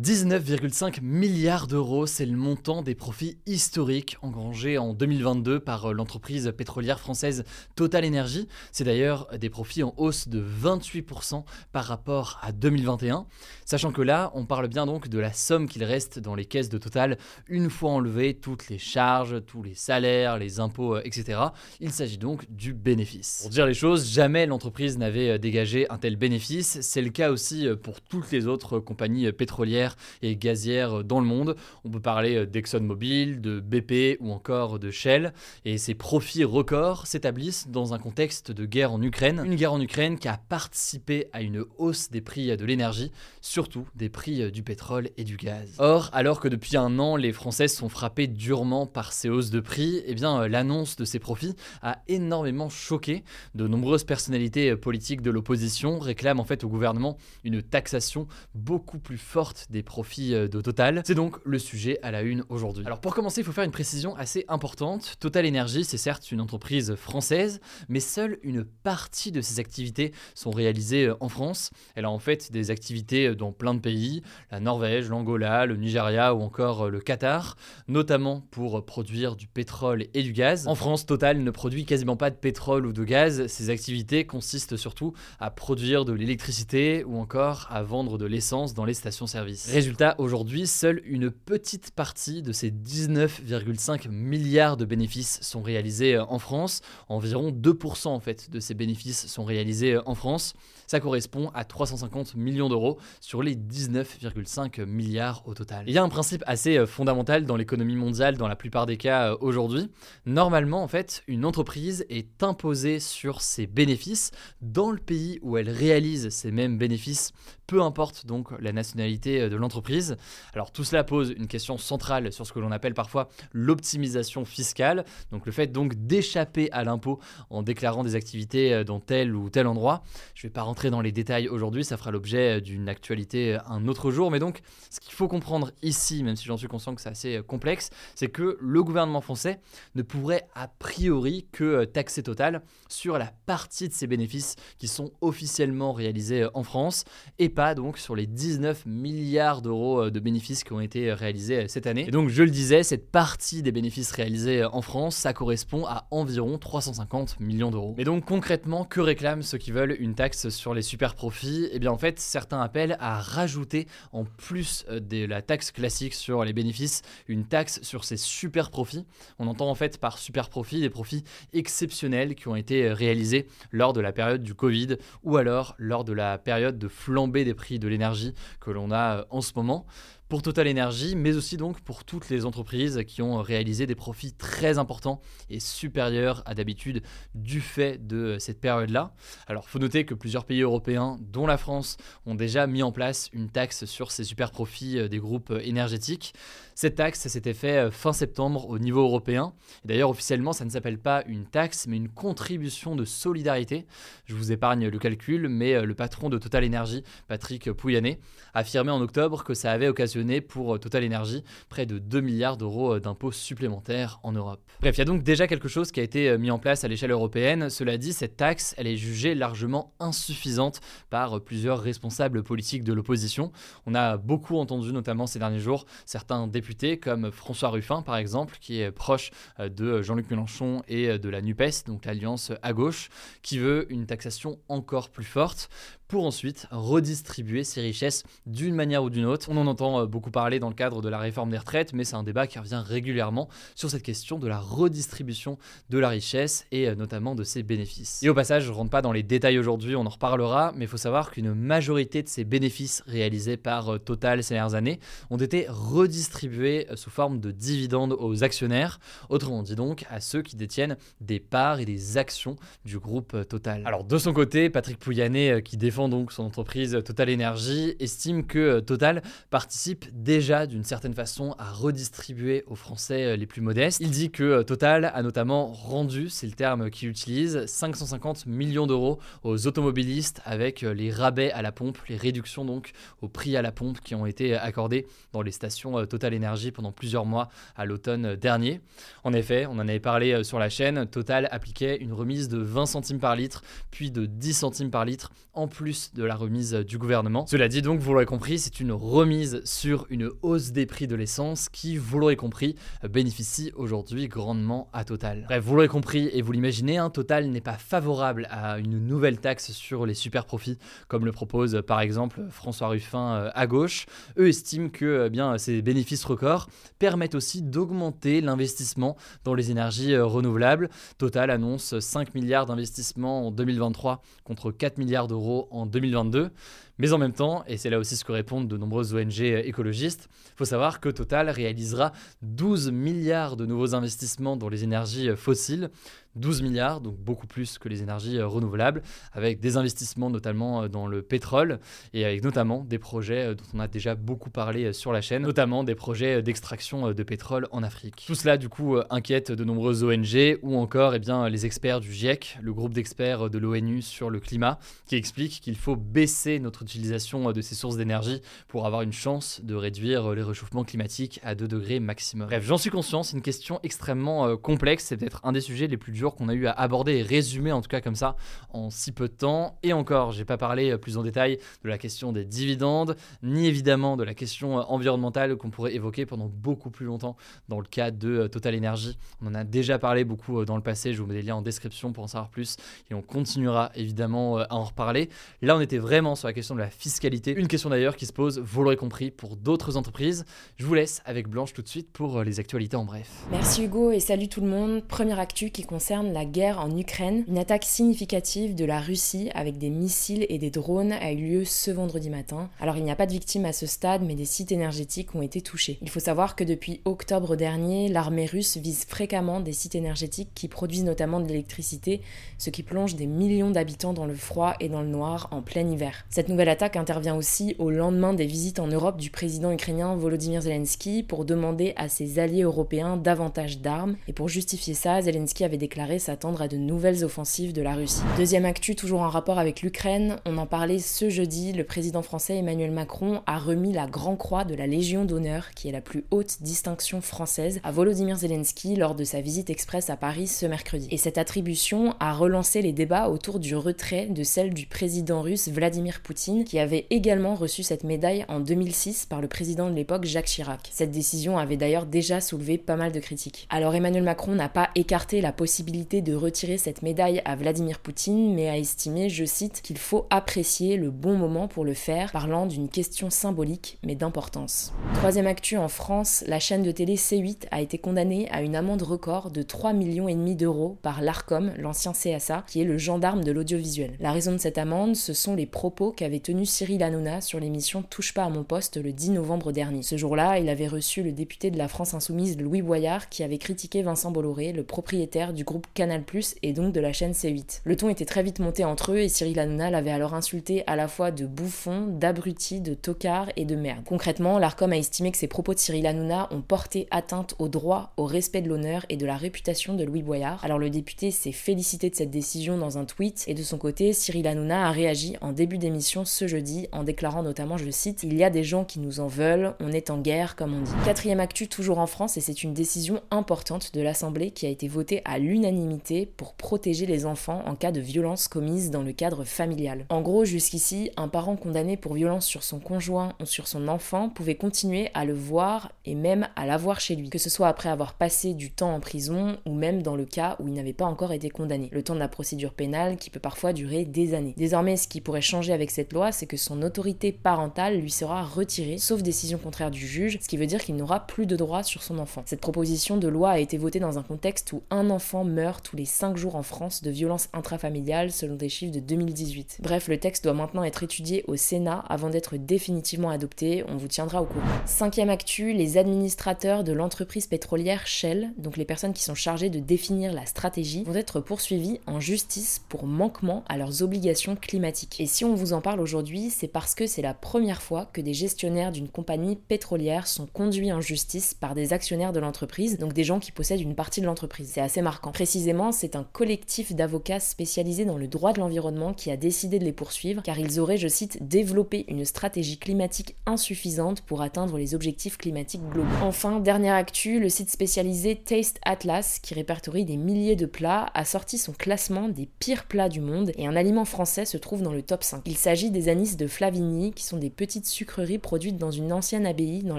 19,5 milliards d'euros, c'est le montant des profits historiques engrangés en 2022 par euh, l'entreprise pétrolière française Total Energy. C'est d'ailleurs des profits en hausse de 28% par rapport à 2021. Sachant que là, on parle bien donc de la somme qu'il reste dans les caisses de Total une fois enlevé toutes les charges, tous les salaires, les impôts, euh, etc. Il s'agit donc du bénéfice. Pour dire les choses, jamais l'entreprise n'avait euh, dégagé un tel bénéfice. C'est le cas aussi pour toutes les autres compagnies pétrolières et gazières dans le monde. On peut parler d'ExxonMobil, de BP ou encore de Shell. Et ces profits records s'établissent dans un contexte de guerre en Ukraine. Une guerre en Ukraine qui a participé à une hausse des prix de l'énergie, surtout des prix du pétrole et du gaz. Or, alors que depuis un an, les Français sont frappés durement par ces hausses de prix, eh bien l'annonce de ces profits a énormément choqué. De nombreuses personnalités politiques de l'opposition réclament en fait au gouvernement une taxation beaucoup plus forte des profits euh, de Total. C'est donc le sujet à la une aujourd'hui. Alors pour commencer, il faut faire une précision assez importante. Total Energy, c'est certes une entreprise française, mais seule une partie de ses activités sont réalisées euh, en France. Elle a en fait des activités euh, dans plein de pays, la Norvège, l'Angola, le Nigeria ou encore le Qatar, notamment pour produire du pétrole et du gaz. En France, Total ne produit quasiment pas de pétrole ou de gaz. Ses activités consistent surtout à produire de l'électricité ou encore à vendre de l'essence dans les stations-service. Résultat, aujourd'hui, seule une petite partie de ces 19,5 milliards de bénéfices sont réalisés euh, en France. Environ 2% en fait de ces bénéfices sont réalisés euh, en France. Ça correspond à 350 millions d'euros sur les 19,5 milliards au total. Il y a un principe assez euh, fondamental dans l'économie mondiale dans la plupart des cas aujourd'hui. Normalement, en fait, une entreprise est imposée sur ses bénéfices dans le pays où elle réalise ces mêmes bénéfices, peu importe donc la nationalité de l'entreprise. Alors tout cela pose une question centrale sur ce que l'on appelle parfois l'optimisation fiscale, donc le fait donc d'échapper à l'impôt en déclarant des activités euh, dans tel ou tel endroit. Je ne vais pas rentrer dans les détails aujourd'hui, ça fera l'objet euh, d'une actualité euh, un autre jour, mais donc ce qu'il faut comprendre ici, même si j'en suis conscient que c'est assez complexe, c'est que le gouvernement français ne pourrait a priori que taxer Total sur la partie de ses bénéfices qui sont officiellement réalisés en France et pas donc sur les 19 milliards d'euros euh, de bénéfices qui ont été réalisés euh, cette année. Et donc, je le disais, cette partie des bénéfices réalisés euh, en France, ça correspond à environ 350 millions d'euros. Mais donc, concrètement, que réclament ceux qui veulent une taxe sur les super profits? Eh bien, en fait, certains appellent à rajouter, en plus de la taxe classique sur les bénéfices, une taxe sur ces super profits. On entend en fait par super profits des profits exceptionnels qui ont été réalisés lors de la période du Covid ou alors lors de la période de flambée des prix de l'énergie que l'on a en ce moment pour Total Energy, mais aussi donc pour toutes les entreprises qui ont réalisé des profits très importants et supérieurs à d'habitude du fait de cette période-là. Alors, faut noter que plusieurs pays européens, dont la France, ont déjà mis en place une taxe sur ces super profits euh, des groupes énergétiques. Cette taxe, s'était fait euh, fin septembre au niveau européen. D'ailleurs, officiellement, ça ne s'appelle pas une taxe, mais une contribution de solidarité. Je vous épargne le calcul, mais euh, le patron de Total Energy, Patrick Pouyanné, affirmait en octobre que ça avait occasionné pour euh, Total Energy près de 2 milliards d'euros euh, d'impôts supplémentaires en Europe. Bref, il y a donc déjà quelque chose qui a été euh, mis en place à l'échelle européenne. Cela dit, cette taxe, elle est jugée largement insuffisante par plusieurs responsables politiques de l'opposition. On a beaucoup entendu, notamment ces derniers jours, certains députés comme François Ruffin, par exemple, qui est proche de Jean-Luc Mélenchon et de la NUPES, donc l'alliance à gauche, qui veut une taxation encore plus forte pour ensuite redistribuer ces richesses d'une manière ou d'une autre. On en entend euh, beaucoup parler dans le cadre de la réforme des retraites, mais c'est un débat qui revient régulièrement sur cette question de la redistribution de la richesse et euh, notamment de ses bénéfices. Et au passage, je ne rentre pas dans les détails aujourd'hui, on en reparlera, mais il faut savoir qu'une majorité de ces bénéfices réalisés par euh, Total ces dernières années ont été redistribués sous forme de dividendes aux actionnaires, autrement dit donc à ceux qui détiennent des parts et des actions du groupe Total. Alors de son côté, Patrick Pouyanné qui défend donc son entreprise Total Energy, estime que Total participe déjà d'une certaine façon à redistribuer aux Français les plus modestes. Il dit que Total a notamment rendu, c'est le terme qu'il utilise, 550 millions d'euros aux automobilistes avec les rabais à la pompe, les réductions donc au prix à la pompe qui ont été accordées dans les stations Total Energy pendant plusieurs mois à l'automne dernier. En effet, on en avait parlé sur la chaîne, Total appliquait une remise de 20 centimes par litre, puis de 10 centimes par litre, en plus de la remise du gouvernement. Cela dit donc, vous l'aurez compris, c'est une remise sur une hausse des prix de l'essence qui, vous l'aurez compris, bénéficie aujourd'hui grandement à Total. Bref, vous l'aurez compris et vous l'imaginez, hein, Total n'est pas favorable à une nouvelle taxe sur les super profits, comme le propose par exemple François Ruffin euh, à gauche. Eux estiment que eh bien, ces bénéfices records permettent aussi d'augmenter l'investissement dans les énergies euh, renouvelables. Total annonce 5 milliards d'investissements en 2023 contre 4 milliards d'euros en 2022. Mais en même temps, et c'est là aussi ce que répondent de nombreuses ONG écologistes, il faut savoir que Total réalisera 12 milliards de nouveaux investissements dans les énergies fossiles, 12 milliards, donc beaucoup plus que les énergies renouvelables, avec des investissements notamment dans le pétrole et avec notamment des projets dont on a déjà beaucoup parlé sur la chaîne, notamment des projets d'extraction de pétrole en Afrique. Tout cela du coup inquiète de nombreuses ONG ou encore eh bien, les experts du GIEC, le groupe d'experts de l'ONU sur le climat, qui explique qu'il faut baisser notre utilisation de ces sources d'énergie pour avoir une chance de réduire les réchauffements climatiques à 2 degrés maximum. Bref, j'en suis conscient, c'est une question extrêmement complexe, c'est peut-être un des sujets les plus durs qu'on a eu à aborder et résumer en tout cas comme ça en si peu de temps. Et encore, j'ai pas parlé plus en détail de la question des dividendes, ni évidemment de la question environnementale qu'on pourrait évoquer pendant beaucoup plus longtemps dans le cas de Total Energy. On en a déjà parlé beaucoup dans le passé, je vous mets des liens en description pour en savoir plus et on continuera évidemment à en reparler. Là, on était vraiment sur la question de la fiscalité, une question d'ailleurs qui se pose, vous l'aurez compris, pour d'autres entreprises. Je vous laisse avec Blanche tout de suite pour les actualités en bref. Merci Hugo et salut tout le monde. Première actu qui concerne la guerre en Ukraine, une attaque significative de la Russie avec des missiles et des drones a eu lieu ce vendredi matin. Alors il n'y a pas de victimes à ce stade, mais des sites énergétiques ont été touchés. Il faut savoir que depuis octobre dernier, l'armée russe vise fréquemment des sites énergétiques qui produisent notamment de l'électricité, ce qui plonge des millions d'habitants dans le froid et dans le noir en plein hiver. Cette nouvelle attaque intervient aussi au lendemain des visites en Europe du président ukrainien Volodymyr Zelensky pour demander à ses alliés européens davantage d'armes. Et pour justifier ça, Zelensky avait déclaré s'attendre à de nouvelles offensives de la Russie. Deuxième actu, toujours en rapport avec l'Ukraine, on en parlait ce jeudi, le président français Emmanuel Macron a remis la Grand Croix de la Légion d'honneur, qui est la plus haute distinction française, à Volodymyr Zelensky lors de sa visite express à Paris ce mercredi. Et cette attribution a relancé les débats autour du retrait de celle du président russe Vladimir Poutine, qui avait également reçu cette médaille en 2006 par le président de l'époque Jacques Chirac. Cette décision avait d'ailleurs déjà soulevé pas mal de critiques. Alors Emmanuel Macron n'a pas écarté la possibilité de retirer cette médaille à Vladimir Poutine, mais a estimé, je cite, qu'il faut apprécier le bon moment pour le faire, parlant d'une question symbolique mais d'importance. Troisième actu en France, la chaîne de télé C8 a été condamnée à une amende record de 3 millions et demi d'euros par l'Arcom, l'ancien CSA, qui est le gendarme de l'audiovisuel. La raison de cette amende, ce sont les propos qu'avait tenus Cyril Hanouna sur l'émission Touche pas à mon poste le 10 novembre dernier. Ce jour-là, il avait reçu le député de la France Insoumise Louis Boyard qui avait critiqué Vincent Bolloré, le propriétaire du groupe Canal+, et donc de la chaîne C8. Le ton était très vite monté entre eux et Cyril Hanouna l'avait alors insulté à la fois de bouffon, d'abruti, de tocard et de merde. Concrètement, l'ARCOM a estimé que ces propos de Cyril Hanouna ont porté atteinte au droit, au respect de l'honneur et de la réputation de Louis Boyard. Alors le député s'est félicité de cette décision dans un tweet et de son côté, Cyril Hanouna a réagi en début d'émission ce jeudi en déclarant notamment, je cite, Il y a des gens qui nous en veulent, on est en guerre comme on dit. Quatrième actu toujours en France et c'est une décision importante de l'Assemblée qui a été votée à l'unanimité pour protéger les enfants en cas de violence commise dans le cadre familial. En gros, jusqu'ici, un parent condamné pour violence sur son conjoint ou sur son enfant pouvait continuer à le voir et même à l'avoir chez lui, que ce soit après avoir passé du temps en prison ou même dans le cas où il n'avait pas encore été condamné, le temps de la procédure pénale qui peut parfois durer des années. Désormais, ce qui pourrait changer avec cette loi, c'est que son autorité parentale lui sera retirée, sauf décision contraire du juge, ce qui veut dire qu'il n'aura plus de droit sur son enfant. Cette proposition de loi a été votée dans un contexte où un enfant meurt tous les 5 jours en France de violences intrafamiliales selon des chiffres de 2018. Bref, le texte doit maintenant être étudié au Sénat avant d'être définitivement adopté, on vous tiendra au courant. Cinquième actu, les administrateurs de l'entreprise pétrolière Shell, donc les personnes qui sont chargées de définir la stratégie, vont être poursuivis en justice pour manquement à leurs obligations climatiques. Et si on vous en parle aujourd'hui, c'est parce que c'est la première fois que des gestionnaires d'une compagnie pétrolière sont conduits en justice par des actionnaires de l'entreprise, donc des gens qui possèdent une partie de l'entreprise. C'est assez marquant. Précisément, c'est un collectif d'avocats spécialisés dans le droit de l'environnement qui a décidé de les poursuivre car ils auraient, je cite, développé une stratégie climatique insuffisante pour atteindre les objectifs climatiques globaux. Enfin, dernière actu, le site spécialisé Taste Atlas, qui répertorie des milliers de plats, a sorti son classement des pires plats du monde et un aliment français se trouve dans le top 5. Il s'agit des anis de Flavigny, qui sont des petites sucreries produites dans une ancienne abbaye dans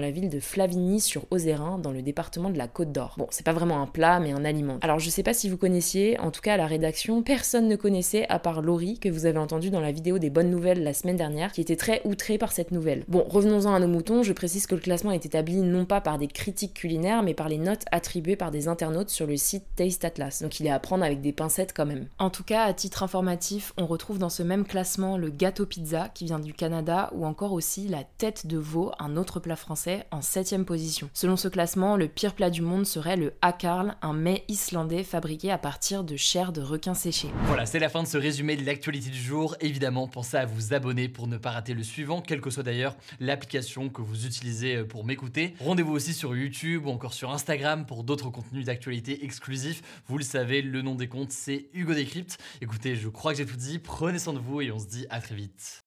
la ville de Flavigny sur Ozérin, dans le département de la Côte d'Or. Bon, c'est pas vraiment un plat, mais un aliment. Alors je sais pas si vous connaissiez, en tout cas à la rédaction, personne ne connaissait à part Laurie, que vous avez entendu dans la vidéo des bonnes nouvelles la semaine dernière, qui était très outrée par cette nouvelle. Bon, revenons-en à nos moutons, je précise que le classement est établi non pas par des critiques culinaires, mais par les notes attribuées par des internautes sur le site Taste Atlas. Donc il est à prendre avec des pincettes quand même. En tout cas, à titre informatif, on retrouve dans ce même classement le gâteau pizza qui vient du Canada ou encore aussi la tête de veau, un autre plat français, en 7 position. Selon ce classement, le pire plat du monde serait le hakarl, un mets islandais fabriqué à partir de chair de requin séché. Voilà, c'est la fin de ce résumé de l'actualité du jour. Évidemment, pensez à vous abonner pour ne pas rater le suivant, quelle que soit d'ailleurs l'application que vous utilisez pour m'écouter. Rendez-vous aussi sur YouTube ou encore sur Instagram pour d'autres contenus d'actualité exclusifs. Vous le savez, le nom des comptes c'est Hugo Décrypte. Écoutez, je crois que j'ai tout dit. Prenez soin de vous et on se dit à très vite.